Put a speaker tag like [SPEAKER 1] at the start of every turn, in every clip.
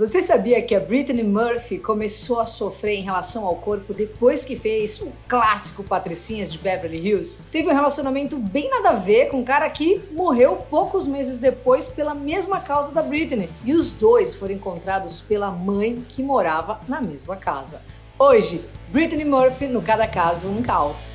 [SPEAKER 1] Você sabia que a Brittany Murphy começou a sofrer em relação ao corpo depois que fez o clássico Patricinhas de Beverly Hills? Teve um relacionamento bem nada a ver com um cara que morreu poucos meses depois pela mesma causa da Britney. E os dois foram encontrados pela mãe que morava na mesma casa. Hoje, Brittany Murphy no Cada Caso um Caos.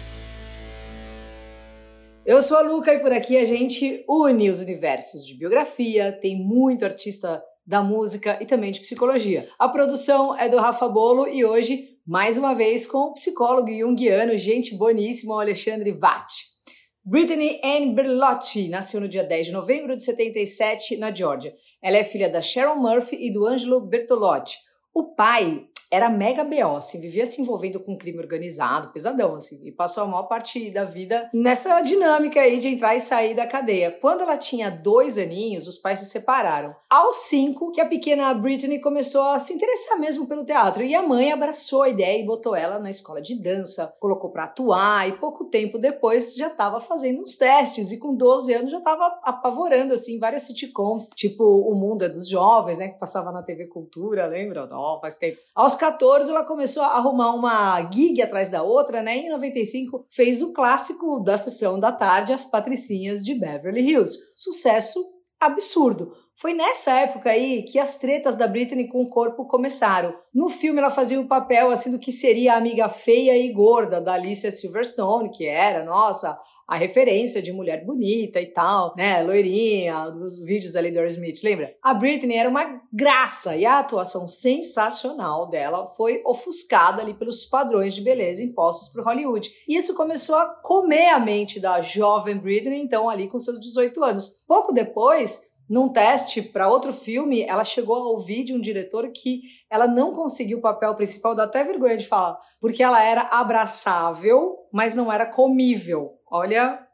[SPEAKER 1] Eu sou a Luca e por aqui a gente une os universos de biografia, tem muito artista da música e também de psicologia. A produção é do Rafa Bolo e hoje, mais uma vez, com o psicólogo junguiano, gente boníssima, Alexandre Vatti. Brittany Ann Berlotti nasceu no dia 10 de novembro de 77 na Georgia. Ela é filha da Sharon Murphy e do Angelo Bertolotti. O pai era mega B.O., assim, vivia se envolvendo com crime organizado, pesadão, assim, e passou a maior parte da vida nessa dinâmica aí de entrar e sair da cadeia. Quando ela tinha dois aninhos, os pais se separaram. Aos cinco, que a pequena Britney começou a se interessar mesmo pelo teatro, e a mãe abraçou a ideia e botou ela na escola de dança, colocou para atuar, e pouco tempo depois já estava fazendo uns testes, e com 12 anos já estava apavorando, assim, várias sitcoms, tipo O Mundo é dos Jovens, né, que passava na TV Cultura, lembra? Não, faz tempo. Aos 14, ela começou a arrumar uma gig atrás da outra, né? E em 95 fez o clássico da sessão da tarde, As Patricinhas de Beverly Hills. Sucesso absurdo. Foi nessa época aí que as tretas da Britney com o corpo começaram. No filme ela fazia o papel assim do que seria a amiga feia e gorda da Alicia Silverstone, que era, nossa, a referência de mulher bonita e tal, né? Loirinha, dos vídeos ali do Aerosmith, lembra? A Britney era uma graça e a atuação sensacional dela foi ofuscada ali pelos padrões de beleza impostos por Hollywood. E isso começou a comer a mente da jovem Britney, então ali com seus 18 anos. Pouco depois, num teste para outro filme, ela chegou a ouvir de um diretor que ela não conseguiu o papel principal, dá até vergonha de falar, porque ela era abraçável, mas não era comível. Olha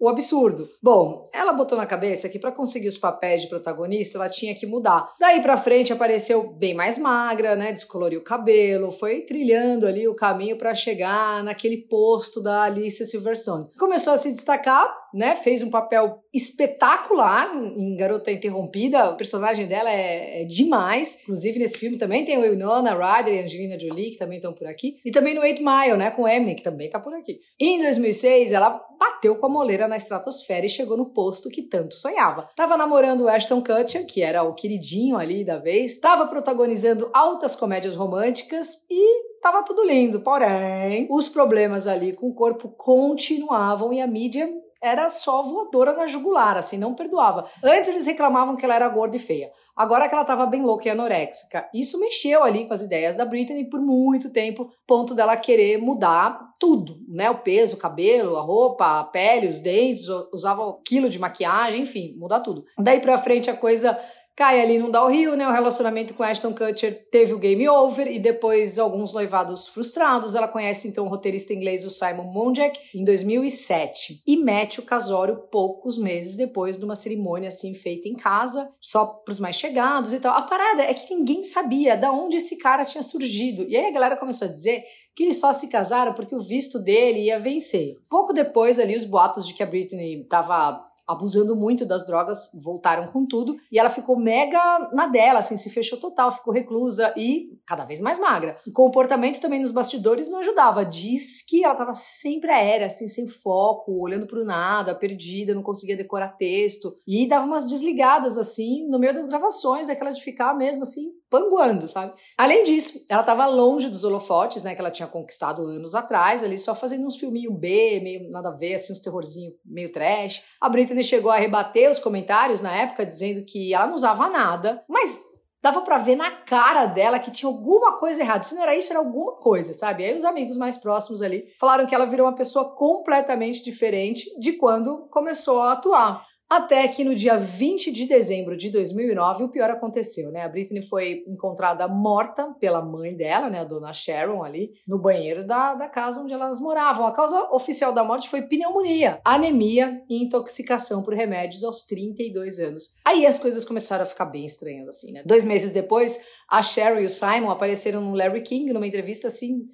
[SPEAKER 1] o absurdo. Bom, ela botou na cabeça que para conseguir os papéis de protagonista ela tinha que mudar. Daí para frente apareceu bem mais magra, né? Descoloriu o cabelo, foi trilhando ali o caminho para chegar naquele posto da Alicia Silverstone. Começou a se destacar né, fez um papel espetacular em Garota Interrompida. O personagem dela é, é demais. Inclusive, nesse filme também tem o Winona Ryder e Angelina Jolie, que também estão por aqui. E também no Eight Mile, né, com Emily, que também está por aqui. Em 2006, ela bateu com a moleira na estratosfera e chegou no posto que tanto sonhava. Tava namorando o Ashton Kutcher, que era o queridinho ali da vez. Tava protagonizando altas comédias românticas e tava tudo lindo. Porém, os problemas ali com o corpo continuavam e a mídia era só voadora na jugular, assim, não perdoava. Antes eles reclamavam que ela era gorda e feia. Agora que ela estava bem louca e anoréxica. Isso mexeu ali com as ideias da Britney por muito tempo, ponto dela querer mudar tudo, né? O peso, o cabelo, a roupa, a pele, os dentes, usava um quilo de maquiagem, enfim, mudar tudo. Daí pra frente a coisa cai ali num downhill, né? O relacionamento com Ashton Kutcher teve o game over e depois alguns noivados frustrados. Ela conhece então o roteirista inglês o Simon Monjack em 2007 e mete o casório poucos meses depois de uma cerimônia assim feita em casa, só para os mais chegados e tal. A parada é que ninguém sabia da onde esse cara tinha surgido. E aí a galera começou a dizer que eles só se casaram porque o visto dele ia vencer. Pouco depois ali os boatos de que a Britney estava abusando muito das drogas, voltaram com tudo, e ela ficou mega na dela, assim, se fechou total, ficou reclusa e cada vez mais magra. O comportamento também nos bastidores não ajudava. Diz que ela estava sempre aérea, assim, sem foco, olhando para o nada, perdida, não conseguia decorar texto, e dava umas desligadas, assim, no meio das gravações, daquela de ficar mesmo, assim, panguando, sabe? Além disso, ela estava longe dos holofotes, né, que ela tinha conquistado anos atrás, ali só fazendo uns filminhos B, meio nada a ver, assim, uns terrorzinho meio trash. A Britney chegou a rebater os comentários na época, dizendo que ela não usava nada, mas dava para ver na cara dela que tinha alguma coisa errada. Se não era isso, era alguma coisa, sabe? Aí os amigos mais próximos ali falaram que ela virou uma pessoa completamente diferente de quando começou a atuar. Até que no dia 20 de dezembro de 2009, o pior aconteceu, né? A Britney foi encontrada morta pela mãe dela, né, a dona Sharon, ali, no banheiro da, da casa onde elas moravam. A causa oficial da morte foi pneumonia, anemia e intoxicação por remédios aos 32 anos. Aí as coisas começaram a ficar bem estranhas, assim, né? Dois meses depois, a Sharon e o Simon apareceram no Larry King numa entrevista assim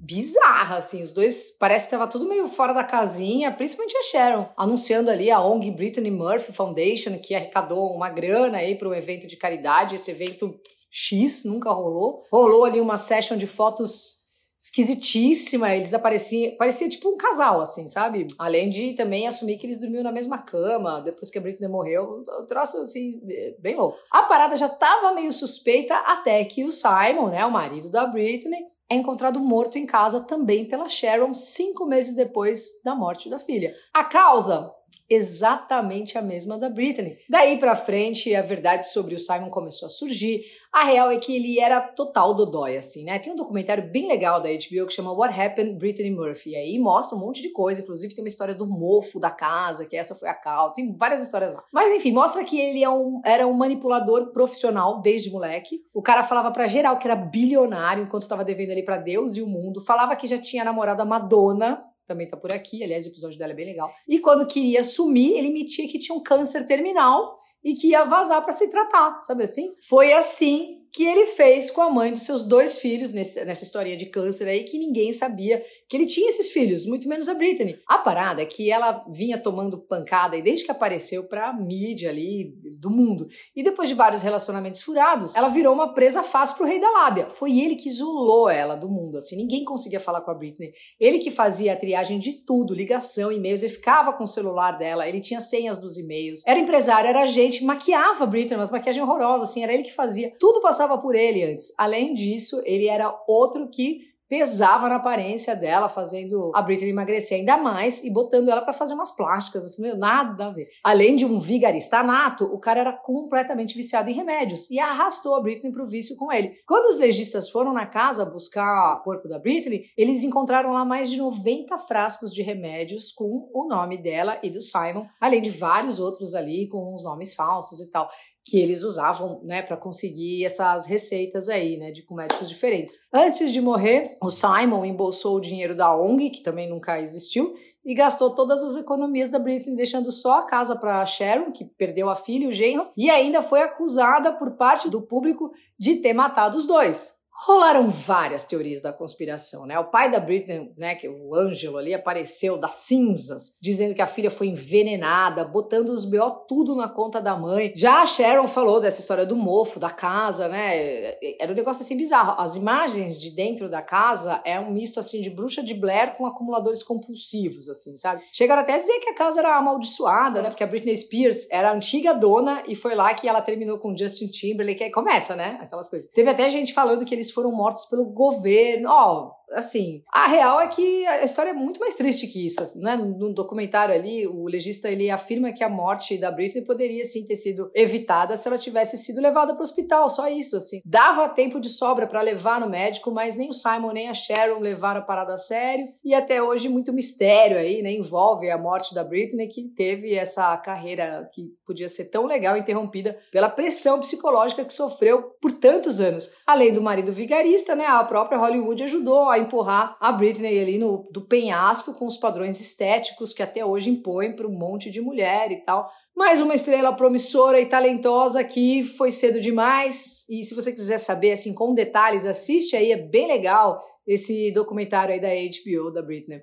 [SPEAKER 1] bizarra, assim. Os dois parece que tava tudo meio fora da casinha, principalmente a Sharon, anunciando ali a ONG Brittany Murphy Foundation, que arrecadou uma grana aí para um evento de caridade. Esse evento X, nunca rolou. Rolou ali uma session de fotos esquisitíssima, eles apareciam, parecia tipo um casal, assim, sabe? Além de também assumir que eles dormiam na mesma cama, depois que a Britney morreu, o troço, assim, bem louco. A parada já tava meio suspeita até que o Simon, né, o marido da Britney, é encontrado morto em casa também pela Sharon cinco meses depois da morte da filha. A causa? Exatamente a mesma da Britney. Daí para frente, a verdade sobre o Simon começou a surgir. A real é que ele era total dodói, assim, né? Tem um documentário bem legal da HBO que chama What Happened Britney Murphy. E aí mostra um monte de coisa, inclusive tem uma história do mofo da casa, que essa foi a causa, tem várias histórias lá. Mas enfim, mostra que ele é um, era um manipulador profissional desde moleque. O cara falava para geral que era bilionário enquanto estava devendo ali para Deus e o mundo. Falava que já tinha namorado a Madonna, também tá por aqui. Aliás, o episódio dela é bem legal. E quando queria sumir, ele metia que tinha um câncer terminal e que ia vazar para se tratar, sabe assim? Foi assim que ele fez com a mãe dos seus dois filhos nesse, nessa historinha de câncer aí que ninguém sabia que ele tinha esses filhos, muito menos a Britney. A parada é que ela vinha tomando pancada e desde que apareceu pra mídia ali do mundo. E depois de vários relacionamentos furados, ela virou uma presa fácil pro rei da lábia. Foi ele que isolou ela do mundo, assim, ninguém conseguia falar com a Britney. Ele que fazia a triagem de tudo, ligação, e-mails, ele ficava com o celular dela, ele tinha senhas dos e-mails. Era empresário, era agente, maquiava a Britney, mas maquiagem horrorosa, assim, era ele que fazia. Tudo passava por ele antes. Além disso, ele era outro que pesava na aparência dela, fazendo a Britney emagrecer ainda mais e botando ela para fazer umas plásticas, assim, meu, nada a ver. Além de um vigarista nato, o cara era completamente viciado em remédios e arrastou a Britney pro vício com ele. Quando os legistas foram na casa buscar o corpo da Britney, eles encontraram lá mais de 90 frascos de remédios com o nome dela e do Simon, além de vários outros ali com os nomes falsos e tal que eles usavam, né, para conseguir essas receitas aí, né, de com médicos diferentes. Antes de morrer, o Simon embolsou o dinheiro da ONG, que também nunca existiu, e gastou todas as economias da Britney, deixando só a casa para Sharon, que perdeu a filha e o genro, e ainda foi acusada por parte do público de ter matado os dois. Rolaram várias teorias da conspiração, né? O pai da Britney, né, que o Ângelo ali apareceu das cinzas, dizendo que a filha foi envenenada, botando os BO tudo na conta da mãe. Já a Sharon falou dessa história do mofo da casa, né? Era um negócio assim bizarro. As imagens de dentro da casa é um misto assim de bruxa de Blair com acumuladores compulsivos, assim, sabe? Chegaram até a dizer que a casa era amaldiçoada, né? Porque a Britney Spears era a antiga dona e foi lá que ela terminou com Justin Timberlake. Aí começa, né? Aquelas coisas. Teve até gente falando que eles foram mortos pelo governo. Ó, assim, a real é que a história é muito mais triste que isso, né? No documentário ali, o legista ele afirma que a morte da Britney poderia sim ter sido evitada se ela tivesse sido levada para o hospital, só isso, assim. Dava tempo de sobra para levar no médico, mas nem o Simon nem a Sharon levaram a parada a sério e até hoje muito mistério aí, né? Envolve a morte da Britney que teve essa carreira que podia ser tão legal interrompida pela pressão psicológica que sofreu por tantos anos. Além do marido vigarista, né? A própria Hollywood ajudou a empurrar a Britney ali no, do penhasco com os padrões estéticos que até hoje impõem para um monte de mulher e tal. Mais uma estrela promissora e talentosa que foi cedo demais. E se você quiser saber assim com detalhes, assiste aí, é bem legal esse documentário aí da HBO da Britney.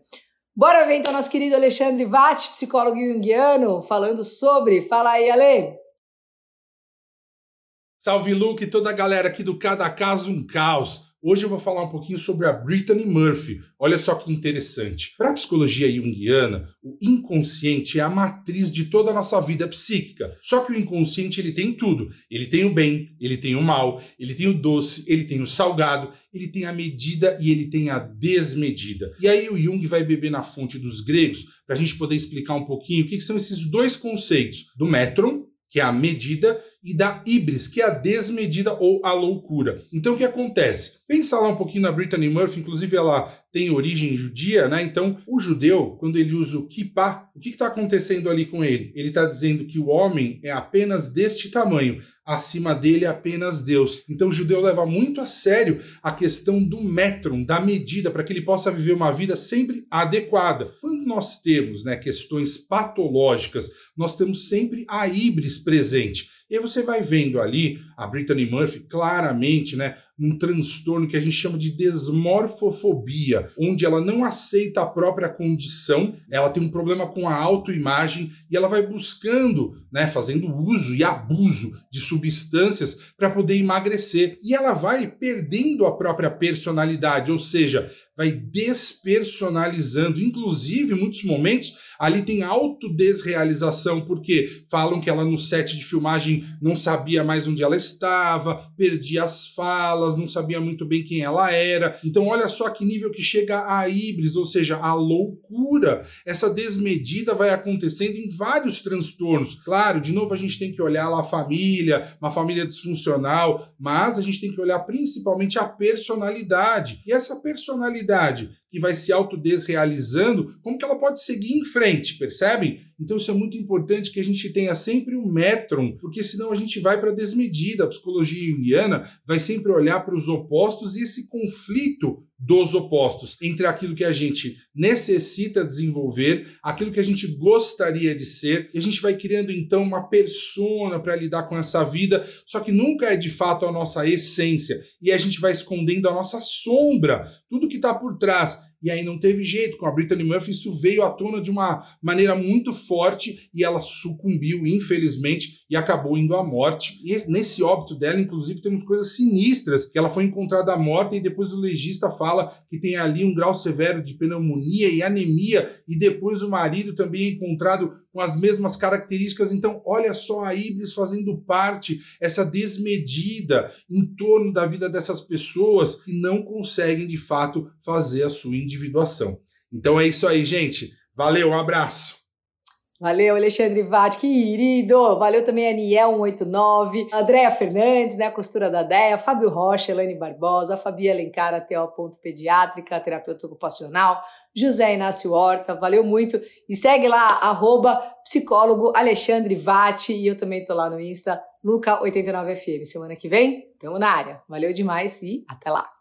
[SPEAKER 1] Bora ver então nosso querido Alexandre Vatti, psicólogo junguiano, falando sobre. Fala aí, Ale!
[SPEAKER 2] Salve Luke toda a galera aqui do Cada Caso um Caos. Hoje eu vou falar um pouquinho sobre a Brittany Murphy. Olha só que interessante. Para a psicologia junguiana, o inconsciente é a matriz de toda a nossa vida psíquica. Só que o inconsciente ele tem tudo. Ele tem o bem, ele tem o mal, ele tem o doce, ele tem o salgado, ele tem a medida e ele tem a desmedida. E aí o Jung vai beber na fonte dos gregos para a gente poder explicar um pouquinho o que são esses dois conceitos do metron, que é a medida, e da ibris, que é a desmedida ou a loucura. Então o que acontece? Pensa lá um pouquinho na Brittany Murphy, inclusive ela tem origem judia, né? Então o judeu, quando ele usa o kippah, o que está acontecendo ali com ele? Ele está dizendo que o homem é apenas deste tamanho, acima dele é apenas Deus. Então o judeu leva muito a sério a questão do metron, da medida, para que ele possa viver uma vida sempre adequada. Quando nós temos né, questões patológicas, nós temos sempre a ibris presente. E aí você vai vendo ali a Brittany Murphy claramente, né, num transtorno que a gente chama de desmorfofobia, onde ela não aceita a própria condição, ela tem um problema com a autoimagem e ela vai buscando, né, fazendo uso e abuso de substâncias para poder emagrecer. E ela vai perdendo a própria personalidade, ou seja, vai despersonalizando. Inclusive, em muitos momentos, ali tem autodesrealização, porque falam que ela no set de filmagem não sabia mais onde ela estava, perdia as falas, não sabia muito bem quem ela era. Então, olha só que nível que chega a híbris, ou seja, a loucura. Essa desmedida vai acontecendo em vários transtornos. Claro, de novo, a gente tem que olhar lá a família, uma família disfuncional, mas a gente tem que olhar principalmente a personalidade. E essa personalidade que vai se autodesrealizando, como que ela pode seguir em frente, percebem? Então isso é muito importante que a gente tenha sempre um metron, porque senão a gente vai para a desmedida. A psicologia junguiana vai sempre olhar para os opostos e esse conflito dos opostos entre aquilo que a gente necessita desenvolver, aquilo que a gente gostaria de ser, e a gente vai criando então uma persona para lidar com essa vida, só que nunca é de fato a nossa essência, e a gente vai escondendo a nossa sombra, tudo que está por trás e aí não teve jeito. Com a Brittany Murphy, isso veio à tona de uma maneira muito forte e ela sucumbiu, infelizmente, e acabou indo à morte. E nesse óbito dela, inclusive, temos coisas sinistras, que ela foi encontrada morta e depois o legista fala que tem ali um grau severo de pneumonia e anemia, e depois o marido também é encontrado com as mesmas características. Então, olha só a Ibris fazendo parte, essa desmedida em torno da vida dessas pessoas que não conseguem de fato fazer a sua individuação. Então é isso aí, gente. Valeu, um abraço.
[SPEAKER 1] Valeu, Alexandre Vatti, querido! Valeu também a Niel189, Andréa Fernandes, né, costura da DEA, Fábio Rocha, Elaine Barbosa, Fabi Alencar, ATO. Pediátrica, terapeuta ocupacional, José Inácio Horta, valeu muito. E segue lá, arroba psicólogo Alexandre Vatti, e eu também tô lá no Insta, Luca89FM. Semana que vem, tamo na área. Valeu demais e até lá!